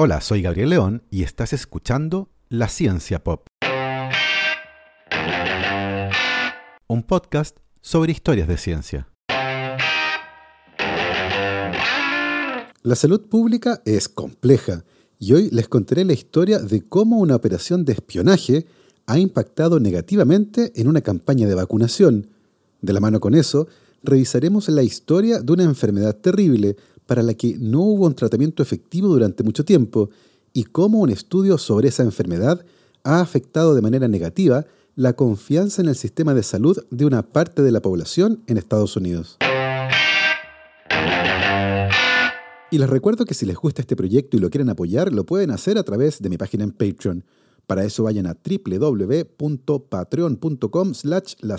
Hola, soy Gabriel León y estás escuchando La Ciencia Pop. Un podcast sobre historias de ciencia. La salud pública es compleja y hoy les contaré la historia de cómo una operación de espionaje ha impactado negativamente en una campaña de vacunación. De la mano con eso, revisaremos la historia de una enfermedad terrible para la que no hubo un tratamiento efectivo durante mucho tiempo y cómo un estudio sobre esa enfermedad ha afectado de manera negativa la confianza en el sistema de salud de una parte de la población en Estados Unidos. Y les recuerdo que si les gusta este proyecto y lo quieren apoyar, lo pueden hacer a través de mi página en Patreon. Para eso vayan a www.patreon.com slash la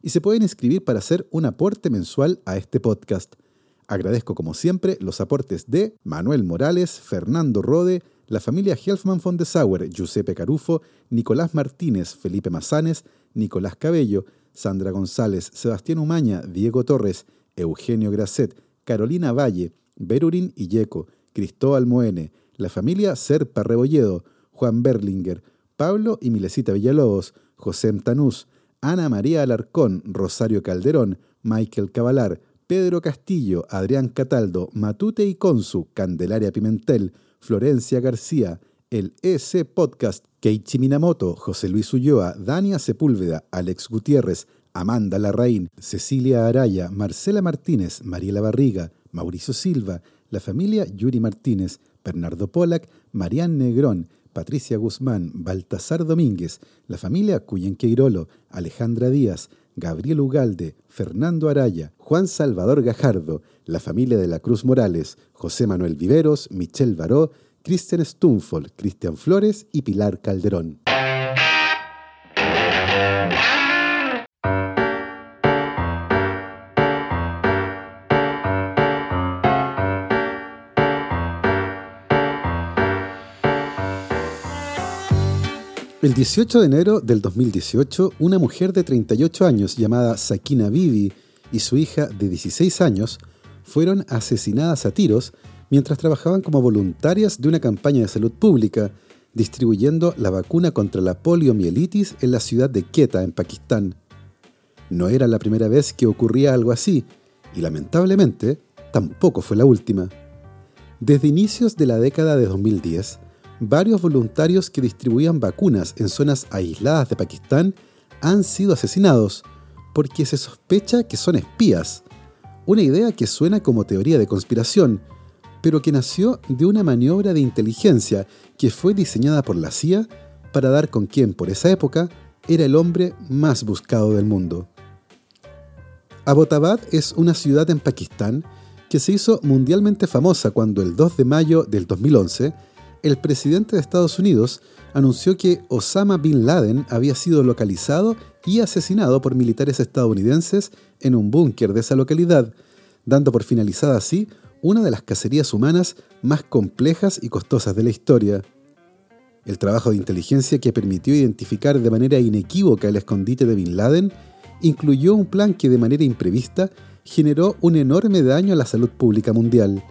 y se pueden inscribir para hacer un aporte mensual a este podcast. Agradezco como siempre los aportes de Manuel Morales, Fernando Rode, la familia Helfman von de Sauer, Giuseppe Carufo, Nicolás Martínez, Felipe Mazanes, Nicolás Cabello, Sandra González, Sebastián Umaña, Diego Torres, Eugenio Grasset, Carolina Valle, Berurín Illeco, Cristóbal Moene, la familia Serpa Rebolledo, Juan Berlinger, Pablo y Milesita Villalobos, José Tanús, Ana María Alarcón, Rosario Calderón, Michael Cavalar, Pedro Castillo, Adrián Cataldo, Matute y Consu, Candelaria Pimentel, Florencia García, el EC Podcast, Keiichi Minamoto, José Luis Ulloa, Dania Sepúlveda, Alex Gutiérrez, Amanda Larraín, Cecilia Araya, Marcela Martínez, Mariela Barriga, Mauricio Silva, la familia Yuri Martínez, Bernardo Polak, Marian Negrón, Patricia Guzmán, Baltasar Domínguez, la familia Cuyenqueirolo, Alejandra Díaz, Gabriel Ugalde, Fernando Araya, Juan Salvador Gajardo, la familia de la Cruz Morales, José Manuel Viveros, Michelle Baró, Cristian Stumfol, Cristian Flores y Pilar Calderón. El 18 de enero del 2018, una mujer de 38 años llamada Sakina Bibi y su hija de 16 años fueron asesinadas a tiros mientras trabajaban como voluntarias de una campaña de salud pública distribuyendo la vacuna contra la poliomielitis en la ciudad de Quetta, en Pakistán. No era la primera vez que ocurría algo así, y lamentablemente tampoco fue la última. Desde inicios de la década de 2010, varios voluntarios que distribuían vacunas en zonas aisladas de Pakistán han sido asesinados porque se sospecha que son espías. Una idea que suena como teoría de conspiración, pero que nació de una maniobra de inteligencia que fue diseñada por la CIA para dar con quien por esa época era el hombre más buscado del mundo. Abbottabad es una ciudad en Pakistán que se hizo mundialmente famosa cuando el 2 de mayo del 2011 el presidente de Estados Unidos anunció que Osama Bin Laden había sido localizado y asesinado por militares estadounidenses en un búnker de esa localidad, dando por finalizada así una de las cacerías humanas más complejas y costosas de la historia. El trabajo de inteligencia que permitió identificar de manera inequívoca el escondite de Bin Laden incluyó un plan que de manera imprevista generó un enorme daño a la salud pública mundial.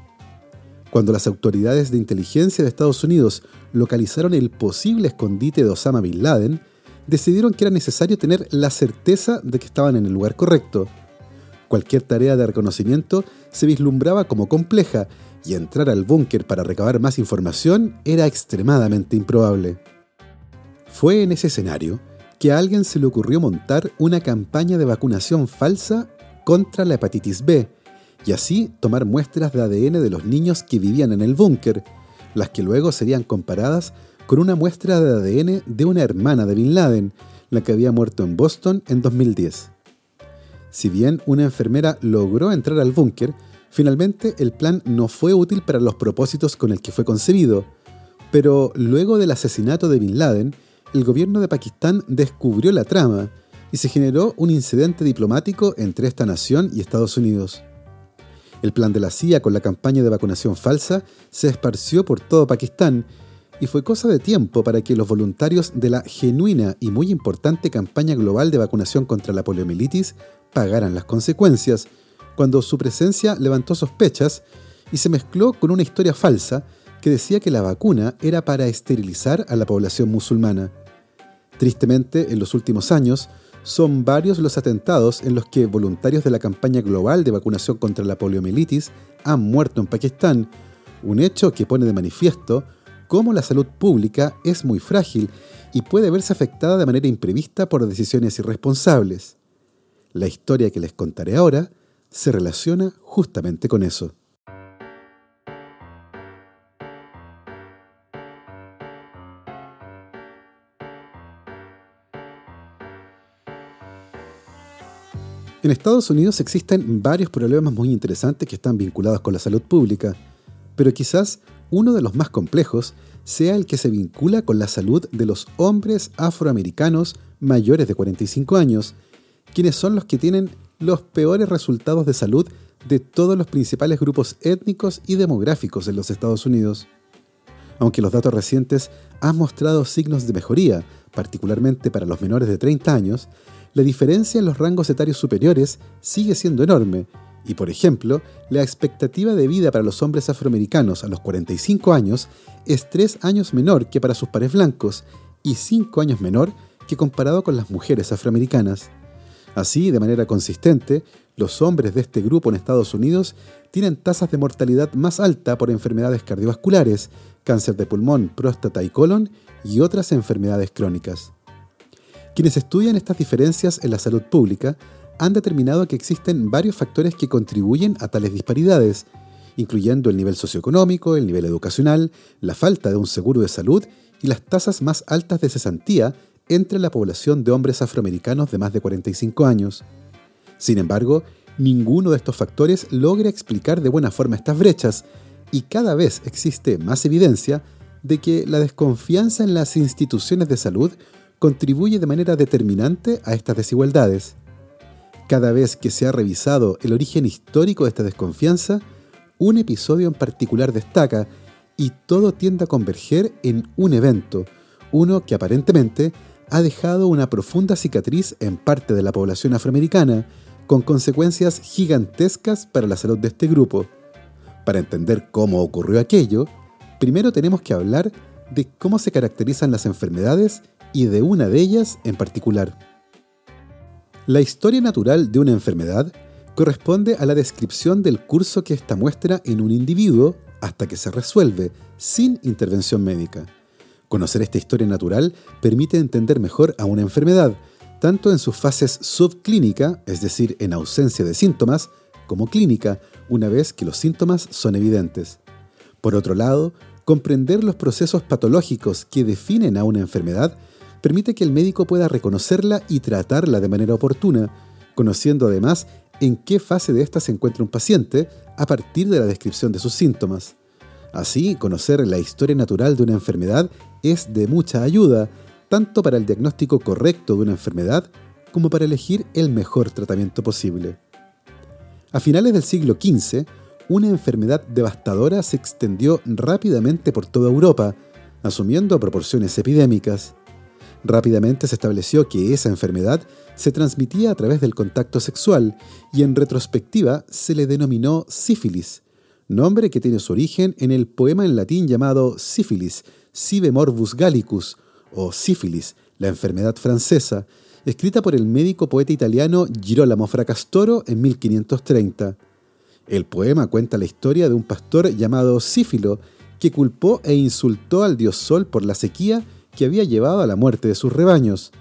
Cuando las autoridades de inteligencia de Estados Unidos localizaron el posible escondite de Osama Bin Laden, decidieron que era necesario tener la certeza de que estaban en el lugar correcto. Cualquier tarea de reconocimiento se vislumbraba como compleja y entrar al búnker para recabar más información era extremadamente improbable. Fue en ese escenario que a alguien se le ocurrió montar una campaña de vacunación falsa contra la hepatitis B, y así tomar muestras de ADN de los niños que vivían en el búnker, las que luego serían comparadas con una muestra de ADN de una hermana de Bin Laden, la que había muerto en Boston en 2010. Si bien una enfermera logró entrar al búnker, finalmente el plan no fue útil para los propósitos con el que fue concebido, pero luego del asesinato de Bin Laden, el gobierno de Pakistán descubrió la trama y se generó un incidente diplomático entre esta nación y Estados Unidos. El plan de la CIA con la campaña de vacunación falsa se esparció por todo Pakistán y fue cosa de tiempo para que los voluntarios de la genuina y muy importante campaña global de vacunación contra la poliomielitis pagaran las consecuencias, cuando su presencia levantó sospechas y se mezcló con una historia falsa que decía que la vacuna era para esterilizar a la población musulmana. Tristemente, en los últimos años, son varios los atentados en los que voluntarios de la campaña global de vacunación contra la poliomielitis han muerto en Pakistán, un hecho que pone de manifiesto cómo la salud pública es muy frágil y puede verse afectada de manera imprevista por decisiones irresponsables. La historia que les contaré ahora se relaciona justamente con eso. En Estados Unidos existen varios problemas muy interesantes que están vinculados con la salud pública, pero quizás uno de los más complejos sea el que se vincula con la salud de los hombres afroamericanos mayores de 45 años, quienes son los que tienen los peores resultados de salud de todos los principales grupos étnicos y demográficos en los Estados Unidos. Aunque los datos recientes han mostrado signos de mejoría, particularmente para los menores de 30 años, la diferencia en los rangos etarios superiores sigue siendo enorme y, por ejemplo, la expectativa de vida para los hombres afroamericanos a los 45 años es 3 años menor que para sus pares blancos y 5 años menor que comparado con las mujeres afroamericanas. Así, de manera consistente, los hombres de este grupo en Estados Unidos tienen tasas de mortalidad más alta por enfermedades cardiovasculares, cáncer de pulmón, próstata y colon y otras enfermedades crónicas. Quienes estudian estas diferencias en la salud pública han determinado que existen varios factores que contribuyen a tales disparidades, incluyendo el nivel socioeconómico, el nivel educacional, la falta de un seguro de salud y las tasas más altas de cesantía entre la población de hombres afroamericanos de más de 45 años. Sin embargo, ninguno de estos factores logra explicar de buena forma estas brechas, y cada vez existe más evidencia de que la desconfianza en las instituciones de salud contribuye de manera determinante a estas desigualdades. Cada vez que se ha revisado el origen histórico de esta desconfianza, un episodio en particular destaca y todo tiende a converger en un evento, uno que aparentemente ha dejado una profunda cicatriz en parte de la población afroamericana, con consecuencias gigantescas para la salud de este grupo. Para entender cómo ocurrió aquello, primero tenemos que hablar de cómo se caracterizan las enfermedades y de una de ellas en particular. La historia natural de una enfermedad corresponde a la descripción del curso que ésta muestra en un individuo hasta que se resuelve, sin intervención médica. Conocer esta historia natural permite entender mejor a una enfermedad, tanto en sus fases subclínica, es decir, en ausencia de síntomas, como clínica, una vez que los síntomas son evidentes. Por otro lado, comprender los procesos patológicos que definen a una enfermedad permite que el médico pueda reconocerla y tratarla de manera oportuna, conociendo además en qué fase de ésta se encuentra un paciente a partir de la descripción de sus síntomas. Así, conocer la historia natural de una enfermedad es de mucha ayuda, tanto para el diagnóstico correcto de una enfermedad como para elegir el mejor tratamiento posible. A finales del siglo XV, una enfermedad devastadora se extendió rápidamente por toda Europa, asumiendo proporciones epidémicas. Rápidamente se estableció que esa enfermedad se transmitía a través del contacto sexual y en retrospectiva se le denominó sífilis, nombre que tiene su origen en el poema en latín llamado Sífilis, Sive Morbus Gallicus, o sífilis, la enfermedad francesa, escrita por el médico poeta italiano Girolamo Fracastoro en 1530. El poema cuenta la historia de un pastor llamado Sífilo, que culpó e insultó al dios Sol por la sequía que había llevado a la muerte de sus rebaños.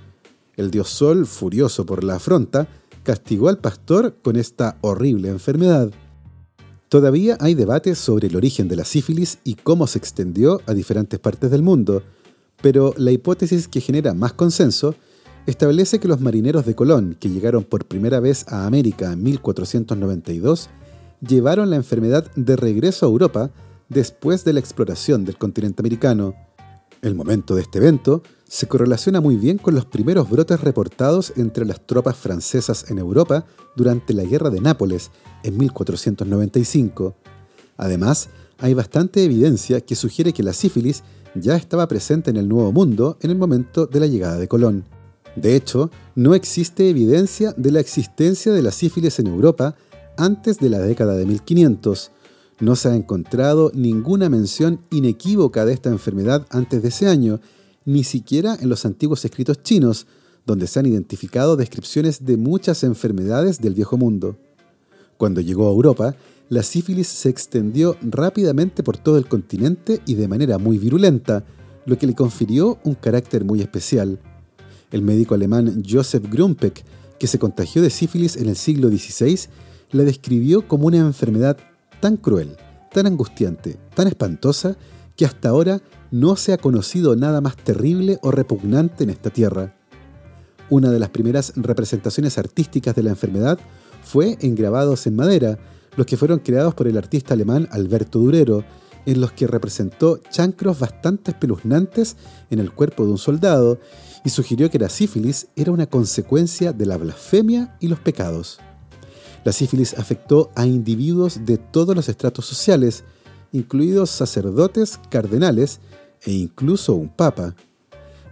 El dios Sol, furioso por la afronta, castigó al pastor con esta horrible enfermedad. Todavía hay debates sobre el origen de la sífilis y cómo se extendió a diferentes partes del mundo, pero la hipótesis que genera más consenso establece que los marineros de Colón, que llegaron por primera vez a América en 1492, llevaron la enfermedad de regreso a Europa después de la exploración del continente americano. El momento de este evento se correlaciona muy bien con los primeros brotes reportados entre las tropas francesas en Europa durante la Guerra de Nápoles en 1495. Además, hay bastante evidencia que sugiere que la sífilis ya estaba presente en el Nuevo Mundo en el momento de la llegada de Colón. De hecho, no existe evidencia de la existencia de la sífilis en Europa antes de la década de 1500, No se ha encontrado ninguna mención inequívoca de esta enfermedad antes de ese año, ni siquiera en los antiguos escritos chinos, donde se han identificado descripciones de muchas enfermedades del viejo mundo. Cuando llegó a Europa, la sífilis se extendió rápidamente por todo el continente y de manera muy virulenta, lo que le confirió un carácter muy especial. El médico alemán Joseph Grumpeck, que se contagió de sífilis en el siglo XVI, la describió como una enfermedad tan cruel, tan angustiante, tan espantosa, que hasta ahora no se ha conocido nada más terrible o repugnante en esta tierra. Una de las primeras representaciones artísticas de la enfermedad fue en grabados en madera, los que fueron creados por el artista alemán Alberto Durero, en los que representó chancros bastante espeluznantes en el cuerpo de un soldado y sugirió que la sífilis era una consecuencia de la blasfemia y los pecados. La sífilis afectó a individuos de todos los estratos sociales, incluidos sacerdotes, cardenales e incluso un papa.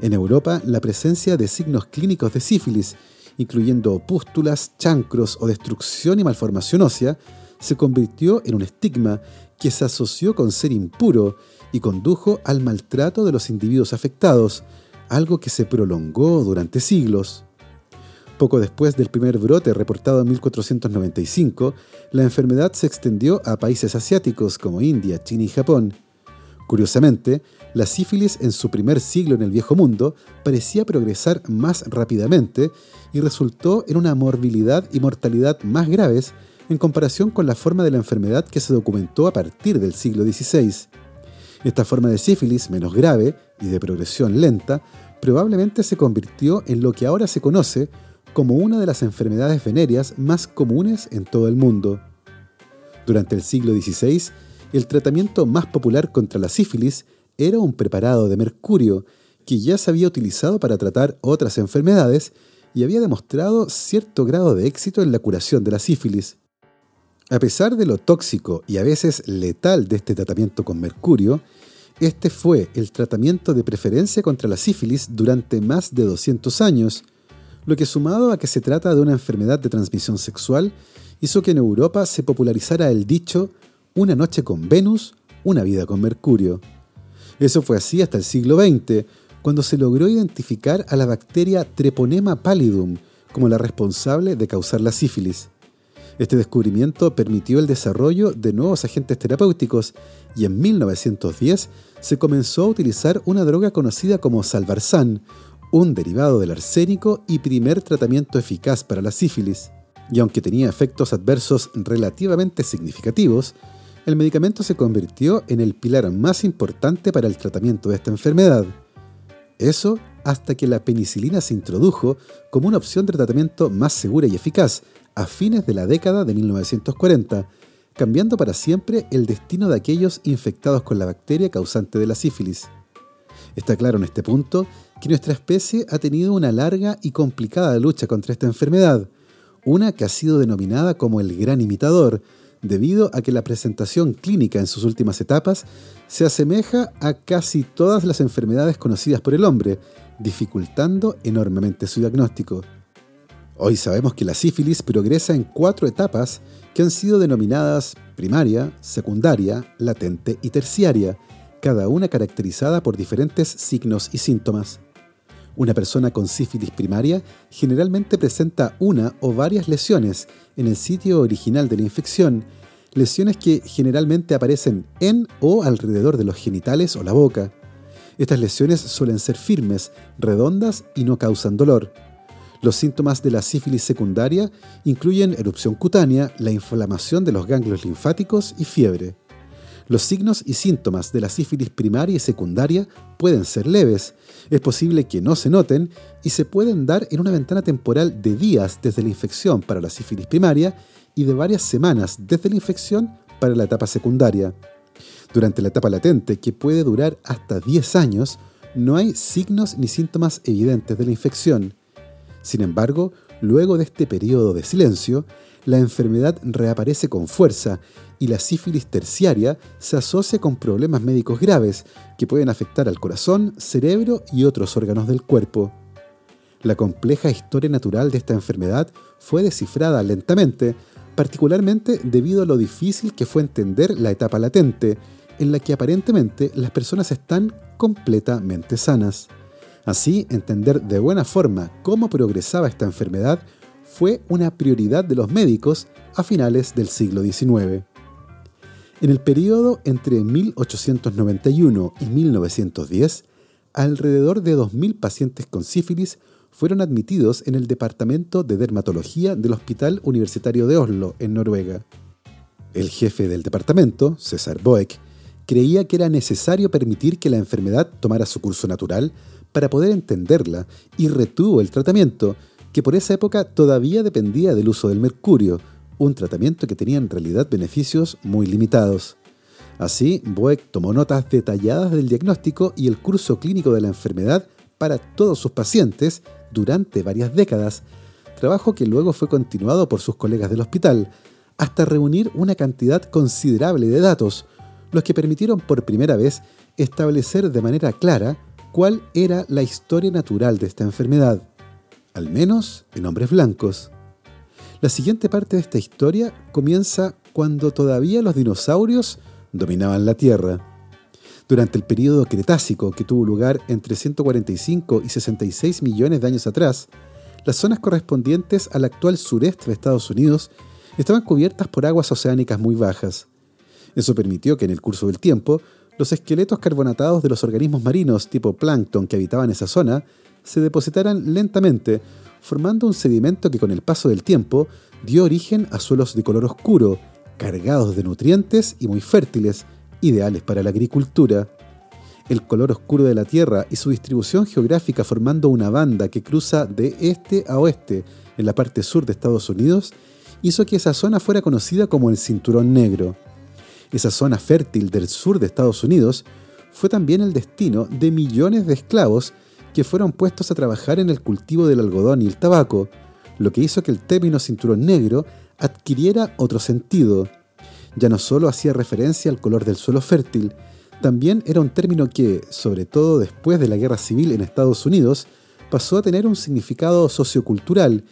En Europa, la presencia de signos clínicos de sífilis, incluyendo pústulas, chancros o destrucción y malformación ósea, se convirtió en un estigma que se asoció con ser impuro y condujo al maltrato de los individuos afectados, algo que se prolongó durante siglos. Poco después del primer brote reportado en 1495, la enfermedad se extendió a países asiáticos como India, China y Japón. Curiosamente, la sífilis en su primer siglo en el Viejo Mundo parecía progresar más rápidamente y resultó en una morbilidad y mortalidad más graves en comparación con la forma de la enfermedad que se documentó a partir del siglo XVI. Esta forma de sífilis, menos grave y de progresión lenta, probablemente se convirtió en lo que ahora se conoce como una de las enfermedades venéreas más comunes en todo el mundo. Durante el siglo XVI, el tratamiento más popular contra la sífilis era un preparado de mercurio que ya se había utilizado para tratar otras enfermedades y había demostrado cierto grado de éxito en la curación de la sífilis. A pesar de lo tóxico y a veces letal de este tratamiento con mercurio, este fue el tratamiento de preferencia contra la sífilis durante más de 200 años, lo que sumado a que se trata de una enfermedad de transmisión sexual, hizo que en Europa se popularizara el dicho una noche con Venus, una vida con Mercurio. Eso fue así hasta el siglo XX, cuando se logró identificar a la bacteria Treponema pallidum como la responsable de causar la sífilis. Este descubrimiento permitió el desarrollo de nuevos agentes terapéuticos y en 1910 se comenzó a utilizar una droga conocida como salvarsan, un derivado del arsénico y primer tratamiento eficaz para la sífilis. Y aunque tenía efectos adversos relativamente significativos, el medicamento se convirtió en el pilar más importante para el tratamiento de esta enfermedad. Eso hasta que la penicilina se introdujo como una opción de tratamiento más segura y eficaz a fines de la década de 1940, cambiando para siempre el destino de aquellos infectados con la bacteria causante de la sífilis. Está claro en este punto que nuestra especie ha tenido una larga y complicada lucha contra esta enfermedad, una que ha sido denominada como el gran imitador, debido a que la presentación clínica en sus últimas etapas se asemeja a casi todas las enfermedades conocidas por el hombre, dificultando enormemente su diagnóstico. Hoy sabemos que la sífilis progresa en cuatro etapas que han sido denominadas primaria, secundaria, latente y terciaria, cada una caracterizada por diferentes signos y síntomas. Una persona con sífilis primaria generalmente presenta una o varias lesiones en el sitio original de la infección, lesiones que generalmente aparecen en o alrededor de los genitales o la boca. Estas lesiones suelen ser firmes, redondas y no causan dolor. Los síntomas de la sífilis secundaria incluyen erupción cutánea, la inflamación de los ganglios linfáticos y fiebre. Los signos y síntomas de la sífilis primaria y secundaria pueden ser leves, es posible que no se noten y se pueden dar en una ventana temporal de días desde la infección para la sífilis primaria y de varias semanas desde la infección para la etapa secundaria. Durante la etapa latente, que puede durar hasta 10 años, no hay signos ni síntomas evidentes de la infección. Sin embargo, luego de este periodo de silencio, la enfermedad reaparece con fuerza y la sífilis terciaria se asocia con problemas médicos graves que pueden afectar al corazón, cerebro y otros órganos del cuerpo. La compleja historia natural de esta enfermedad fue descifrada lentamente, particularmente debido a lo difícil que fue entender la etapa latente, en la que aparentemente las personas están completamente sanas. Así, entender de buena forma cómo progresaba esta enfermedad fue una prioridad de los médicos a finales del siglo XIX. En el periodo entre 1891 y 1910, alrededor de 2.000 pacientes con sífilis fueron admitidos en el Departamento de Dermatología del Hospital Universitario de Oslo, en Noruega. El jefe del departamento, César Boeck, creía que era necesario permitir que la enfermedad tomara su curso natural para poder entenderla y retuvo el tratamiento, que por esa época todavía dependía del uso del mercurio, un tratamiento que tenía en realidad beneficios muy limitados. Así, Boeck tomó notas detalladas del diagnóstico y el curso clínico de la enfermedad para todos sus pacientes durante varias décadas, trabajo que luego fue continuado por sus colegas del hospital, hasta reunir una cantidad considerable de datos, los que permitieron por primera vez establecer de manera clara cuál era la historia natural de esta enfermedad, al menos en hombres blancos. La siguiente parte de esta historia comienza cuando todavía los dinosaurios dominaban la Tierra. Durante el período Cretácico, que tuvo lugar entre 145 y 66 millones de años atrás, las zonas correspondientes al actual sureste de Estados Unidos estaban cubiertas por aguas oceánicas muy bajas. Eso permitió que en el curso del tiempo, los esqueletos carbonatados de los organismos marinos tipo plancton que habitaban esa zona se depositaran lentamente, formando un sedimento que con el paso del tiempo dio origen a suelos de color oscuro, cargados de nutrientes y muy fértiles, ideales para la agricultura. El color oscuro de la Tierra y su distribución geográfica formando una banda que cruza de este a oeste en la parte sur de Estados Unidos hizo que esa zona fuera conocida como el Cinturón Negro. Esa zona fértil del sur de Estados Unidos fue también el destino de millones de esclavos que fueron puestos a trabajar en el cultivo del algodón y el tabaco, lo que hizo que el término cinturón negro adquiriera otro sentido. Ya no solo hacía referencia al color del suelo fértil, también era un término que, sobre todo después de la guerra civil en Estados Unidos, pasó a tener un significado sociocultural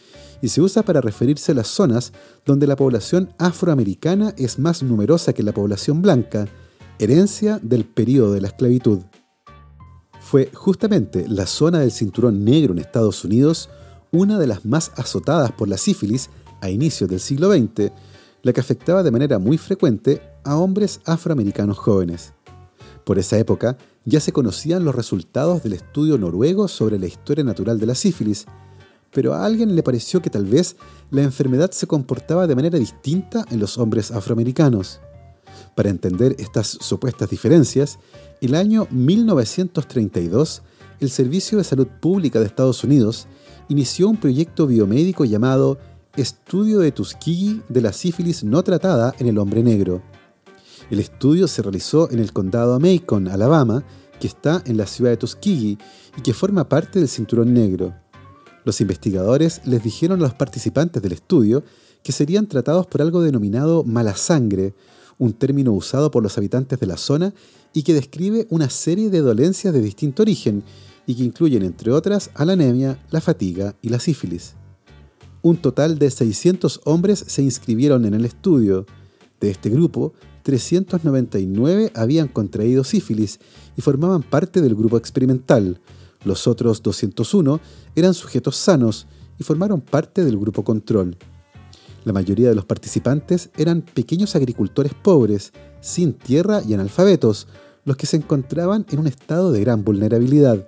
y se usa para referirse a las zonas donde la población afroamericana es más numerosa que la población blanca, herencia del período de la esclavitud. Fue justamente la zona del cinturón negro en Estados Unidos una de las más azotadas por la sífilis a inicios del siglo XX, la que afectaba de manera muy frecuente a hombres afroamericanos jóvenes. Por esa época ya se conocían los resultados del estudio noruego sobre la historia natural de la sífilis, pero a alguien le pareció que tal vez la enfermedad se comportaba de manera distinta en los hombres afroamericanos. Para entender estas supuestas diferencias, el año 1932, el Servicio de Salud Pública de Estados Unidos inició un proyecto biomédico llamado Estudio de Tuskegee de la sífilis no tratada en el hombre negro. El estudio se realizó en el condado Macon, Alabama, que está en la ciudad de Tuskegee y que forma parte del Cinturón Negro. Los investigadores les dijeron a los participantes del estudio que serían tratados por algo denominado mala sangre, un término usado por los habitantes de la zona y que describe una serie de dolencias de distinto origen y que incluyen, entre otras, a la anemia, la fatiga y la sífilis. Un total de 600 hombres se inscribieron en el estudio. De este grupo, 399 habían contraído sífilis y formaban parte del grupo experimental, los otros 201 eran sujetos sanos y formaron parte del grupo control. La mayoría de los participantes eran pequeños agricultores pobres, sin tierra y analfabetos, los que se encontraban en un estado de gran vulnerabilidad.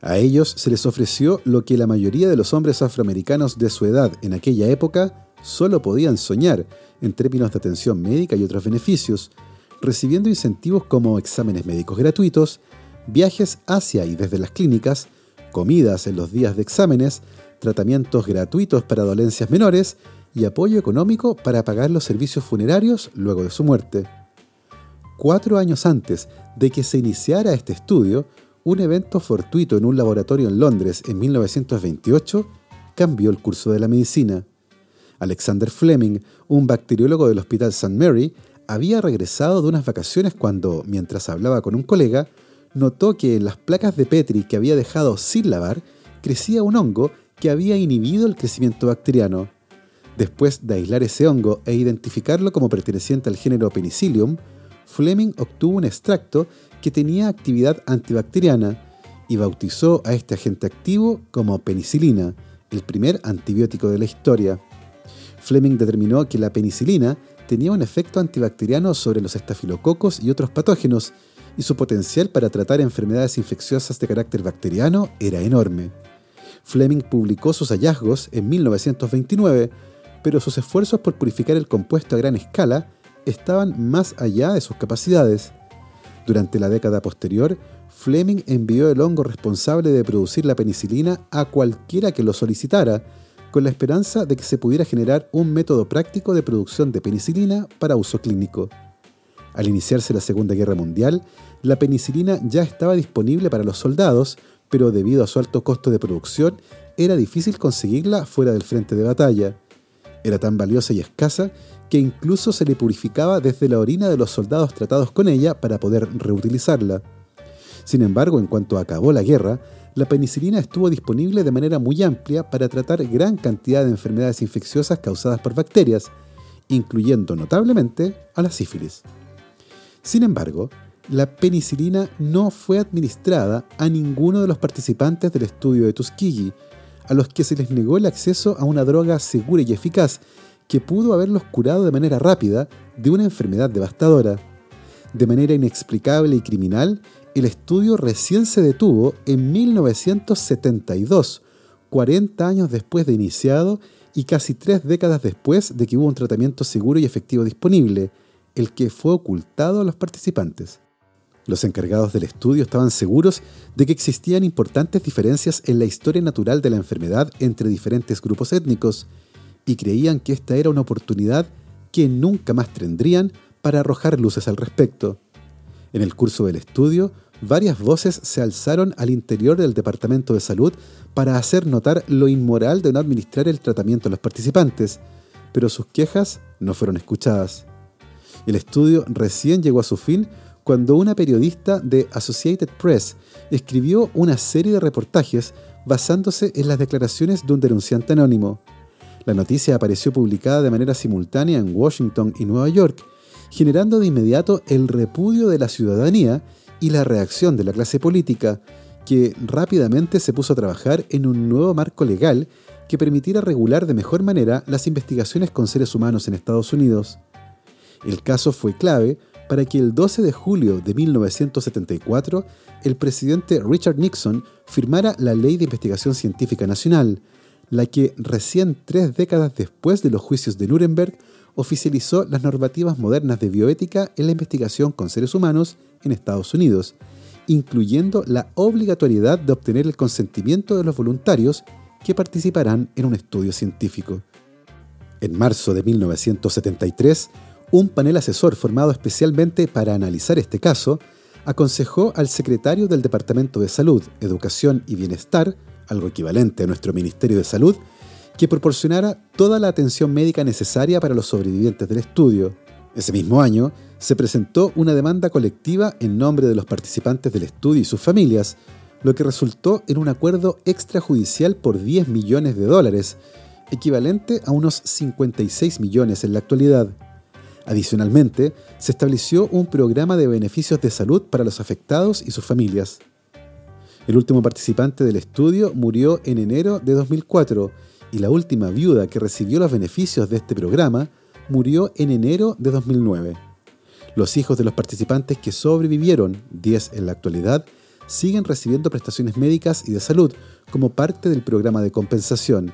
A ellos se les ofreció lo que la mayoría de los hombres afroamericanos de su edad en aquella época solo podían soñar en términos de atención médica y otros beneficios, recibiendo incentivos como exámenes médicos gratuitos, viajes hacia y desde las clínicas, comidas en los días de exámenes, tratamientos gratuitos para dolencias menores y apoyo económico para pagar los servicios funerarios luego de su muerte. Cuatro años antes de que se iniciara este estudio, un evento fortuito en un laboratorio en Londres en 1928 cambió el curso de la medicina. Alexander Fleming, un bacteriólogo del Hospital St. Mary, había regresado de unas vacaciones cuando, mientras hablaba con un colega, notó que en las placas de Petri que había dejado sin lavar crecía un hongo que había inhibido el crecimiento bacteriano. Después de aislar ese hongo e identificarlo como perteneciente al género Penicillium, Fleming obtuvo un extracto que tenía actividad antibacteriana y bautizó a este agente activo como penicilina, el primer antibiótico de la historia. Fleming determinó que la penicilina tenía un efecto antibacteriano sobre los estafilococos y otros patógenos, y su potencial para tratar enfermedades infecciosas de carácter bacteriano era enorme. Fleming publicó sus hallazgos en 1929, pero sus esfuerzos por purificar el compuesto a gran escala estaban más allá de sus capacidades. Durante la década posterior, Fleming envió el hongo responsable de producir la penicilina a cualquiera que lo solicitara, con la esperanza de que se pudiera generar un método práctico de producción de penicilina para uso clínico. Al iniciarse la Segunda Guerra Mundial, la penicilina ya estaba disponible para los soldados, pero debido a su alto costo de producción, era difícil conseguirla fuera del frente de batalla. Era tan valiosa y escasa que incluso se le purificaba desde la orina de los soldados tratados con ella para poder reutilizarla. Sin embargo, en cuanto acabó la guerra, la penicilina estuvo disponible de manera muy amplia para tratar gran cantidad de enfermedades infecciosas causadas por bacterias, incluyendo notablemente a la sífilis. Sin embargo, la penicilina no fue administrada a ninguno de los participantes del estudio de Tuskegee, a los que se les negó el acceso a una droga segura y eficaz que pudo haberlos curado de manera rápida de una enfermedad devastadora. De manera inexplicable y criminal, el estudio recién se detuvo en 1972, 40 años después de iniciado y casi tres décadas después de que hubo un tratamiento seguro y efectivo disponible, el que fue ocultado a los participantes. Los encargados del estudio estaban seguros de que existían importantes diferencias en la historia natural de la enfermedad entre diferentes grupos étnicos y creían que esta era una oportunidad que nunca más tendrían para arrojar luces al respecto. En el curso del estudio, varias voces se alzaron al interior del Departamento de Salud para hacer notar lo inmoral de no administrar el tratamiento a los participantes, pero sus quejas no fueron escuchadas. El estudio recién llegó a su fin cuando una periodista de Associated Press escribió una serie de reportajes basándose en las declaraciones de un denunciante anónimo. La noticia apareció publicada de manera simultánea en Washington y Nueva York, generando de inmediato el repudio de la ciudadanía y la reacción de la clase política, que rápidamente se puso a trabajar en un nuevo marco legal que permitiera regular de mejor manera las investigaciones con seres humanos en Estados Unidos. El caso fue clave para que el 12 de julio de 1974 el presidente Richard Nixon firmara la Ley de Investigación Científica Nacional, la que recién tres décadas después de los juicios de Nuremberg oficializó las normativas modernas de bioética en la investigación con seres humanos en Estados Unidos, incluyendo la obligatoriedad de obtener el consentimiento de los voluntarios que participarán en un estudio científico. En marzo de 1973, un panel asesor formado especialmente para analizar este caso aconsejó al secretario del Departamento de Salud, Educación y Bienestar, algo equivalente a nuestro Ministerio de Salud, que proporcionara toda la atención médica necesaria para los sobrevivientes del estudio. Ese mismo año se presentó una demanda colectiva en nombre de los participantes del estudio y sus familias, lo que resultó en un acuerdo extrajudicial por 10 millones de dólares, equivalente a unos 56 millones en la actualidad. Adicionalmente, se estableció un programa de beneficios de salud para los afectados y sus familias. El último participante del estudio murió en enero de 2004 y la última viuda que recibió los beneficios de este programa murió en enero de 2009. Los hijos de los participantes que sobrevivieron, 10 en la actualidad, siguen recibiendo prestaciones médicas y de salud como parte del programa de compensación.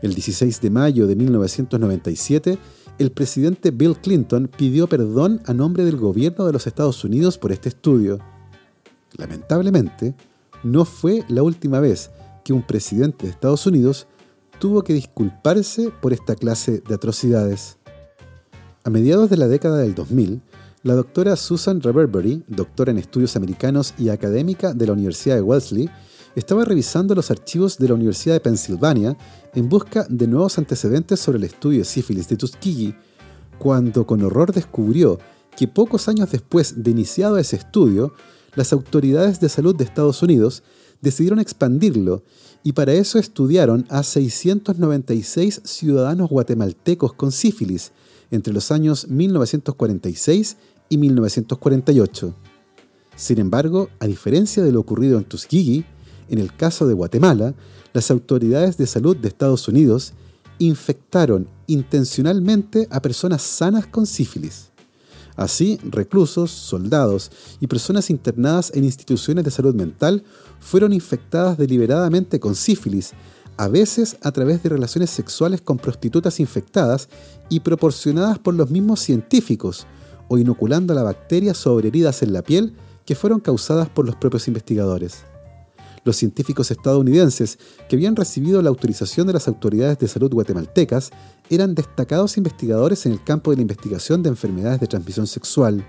El 16 de mayo de 1997, el presidente Bill Clinton pidió perdón a nombre del gobierno de los Estados Unidos por este estudio. Lamentablemente, no fue la última vez que un presidente de Estados Unidos tuvo que disculparse por esta clase de atrocidades. A mediados de la década del 2000, la doctora Susan Reverbery, doctora en estudios americanos y académica de la Universidad de Wellesley, estaba revisando los archivos de la Universidad de Pensilvania en busca de nuevos antecedentes sobre el estudio de sífilis de Tuskegee, cuando con horror descubrió que pocos años después de iniciado ese estudio, las autoridades de salud de Estados Unidos decidieron expandirlo y para eso estudiaron a 696 ciudadanos guatemaltecos con sífilis entre los años 1946 y 1948. Sin embargo, a diferencia de lo ocurrido en Tuskegee, en el caso de Guatemala, las autoridades de salud de Estados Unidos infectaron intencionalmente a personas sanas con sífilis. Así, reclusos, soldados y personas internadas en instituciones de salud mental fueron infectadas deliberadamente con sífilis, a veces a través de relaciones sexuales con prostitutas infectadas y proporcionadas por los mismos científicos, o inoculando la bacteria sobre heridas en la piel que fueron causadas por los propios investigadores los científicos estadounidenses que habían recibido la autorización de las autoridades de salud guatemaltecas eran destacados investigadores en el campo de la investigación de enfermedades de transmisión sexual.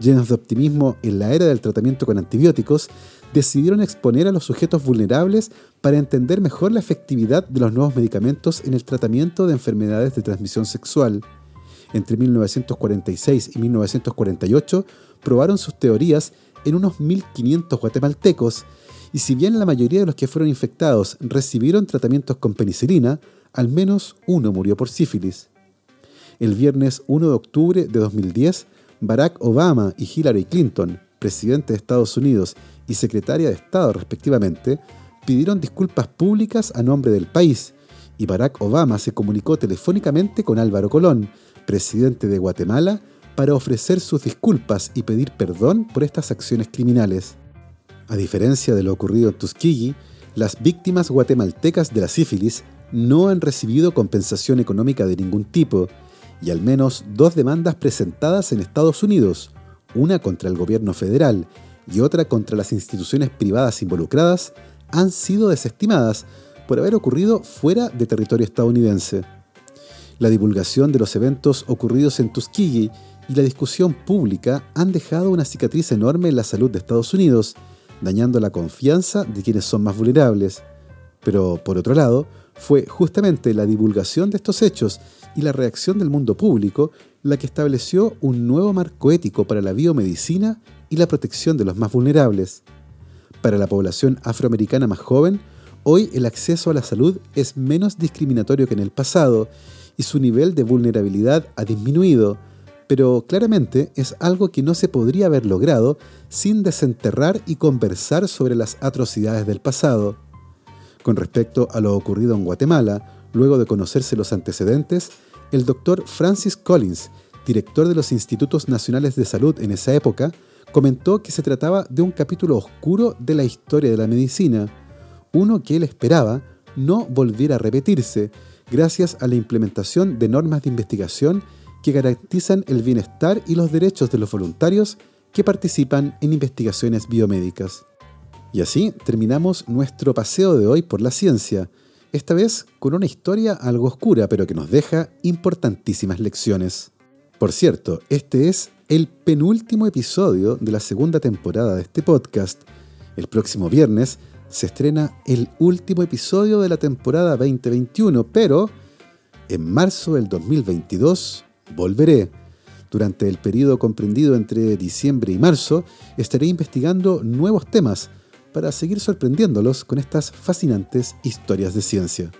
Llenos de optimismo en la era del tratamiento con antibióticos, decidieron exponer a los sujetos vulnerables para entender mejor la efectividad de los nuevos medicamentos en el tratamiento de enfermedades de transmisión sexual. Entre 1946 y 1948 probaron sus teorías en unos 1.500 guatemaltecos y si bien la mayoría de los que fueron infectados recibieron tratamientos con penicilina, al menos uno murió por sífilis. El viernes 1 de octubre de 2010, Barack Obama y Hillary Clinton, presidente de Estados Unidos y secretaria de Estado respectivamente, pidieron disculpas públicas a nombre del país, y Barack Obama se comunicó telefónicamente con Álvaro Colón, presidente de Guatemala, para ofrecer sus disculpas y pedir perdón por estas acciones criminales. A diferencia de lo ocurrido en Tuskegee, las víctimas guatemaltecas de la sífilis no han recibido compensación económica de ningún tipo, y al menos dos demandas presentadas en Estados Unidos, una contra el gobierno federal y otra contra las instituciones privadas involucradas, han sido desestimadas por haber ocurrido fuera de territorio estadounidense. La divulgación de los eventos ocurridos en Tuskegee y la discusión pública han dejado una cicatriz enorme en la salud de Estados Unidos dañando la confianza de quienes son más vulnerables. Pero, por otro lado, fue justamente la divulgación de estos hechos y la reacción del mundo público la que estableció un nuevo marco ético para la biomedicina y la protección de los más vulnerables. Para la población afroamericana más joven, hoy el acceso a la salud es menos discriminatorio que en el pasado y su nivel de vulnerabilidad ha disminuido, pero claramente es algo que no se podría haber logrado sin desenterrar y conversar sobre las atrocidades del pasado. Con respecto a lo ocurrido en Guatemala, luego de conocerse los antecedentes, el doctor Francis Collins, director de los Institutos Nacionales de Salud en esa época, comentó que se trataba de un capítulo oscuro de la historia de la medicina, uno que él esperaba no volviera a repetirse gracias a la implementación de normas de investigación que garantizan el bienestar y los derechos de los voluntarios que participan en investigaciones biomédicas. Y así terminamos nuestro paseo de hoy por la ciencia, esta vez con una historia algo oscura, pero que nos deja importantísimas lecciones. Por cierto, este es el penúltimo episodio de la segunda temporada de este podcast. El próximo viernes se estrena el último episodio de la temporada 2021, pero en marzo del 2022 volveré. Durante el periodo comprendido entre diciembre y marzo, estaré investigando nuevos temas para seguir sorprendiéndolos con estas fascinantes historias de ciencia.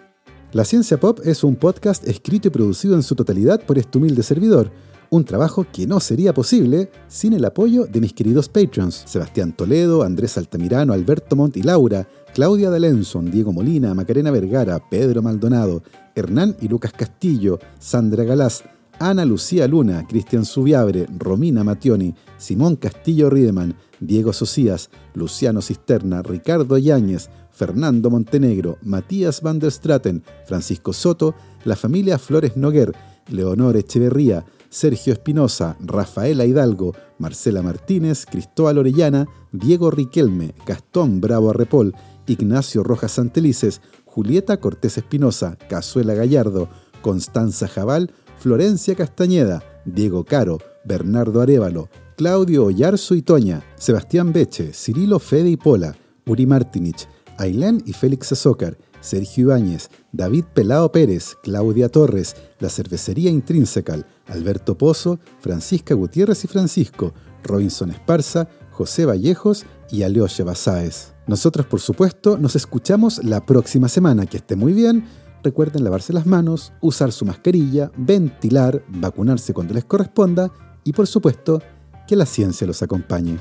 La Ciencia Pop es un podcast escrito y producido en su totalidad por este humilde servidor, un trabajo que no sería posible sin el apoyo de mis queridos patrons, Sebastián Toledo, Andrés Altamirano, Alberto Montt y Laura, Claudia D'Alenson, Diego Molina, Macarena Vergara, Pedro Maldonado, Hernán y Lucas Castillo, Sandra Galás, Ana Lucía Luna, Cristian Subiabre, Romina Mationi, Simón Castillo Riedemann, Diego Socias, Luciano Cisterna, Ricardo Yáñez, Fernando Montenegro, Matías van der Straten, Francisco Soto, la familia Flores Noguer, Leonor Echeverría, Sergio Espinosa, Rafaela Hidalgo, Marcela Martínez, Cristóbal Orellana, Diego Riquelme, Gastón Bravo Arrepol, Ignacio Rojas Santelices, Julieta Cortés Espinosa, Cazuela Gallardo, Constanza Jabal, Florencia Castañeda, Diego Caro, Bernardo Arevalo, Claudio Ollarzo y Toña, Sebastián Beche, Cirilo Fede y Pola, Uri Martinich, Ailén y Félix Azócar, Sergio Ibáñez, David Pelao Pérez, Claudia Torres, La Cervecería Intrínsecal, Alberto Pozo, Francisca Gutiérrez y Francisco, Robinson Esparza, José Vallejos y Aleoche Basáez. Nosotros, por supuesto, nos escuchamos la próxima semana. Que esté muy bien. Recuerden lavarse las manos, usar su mascarilla, ventilar, vacunarse cuando les corresponda y, por supuesto, que la ciencia los acompañe.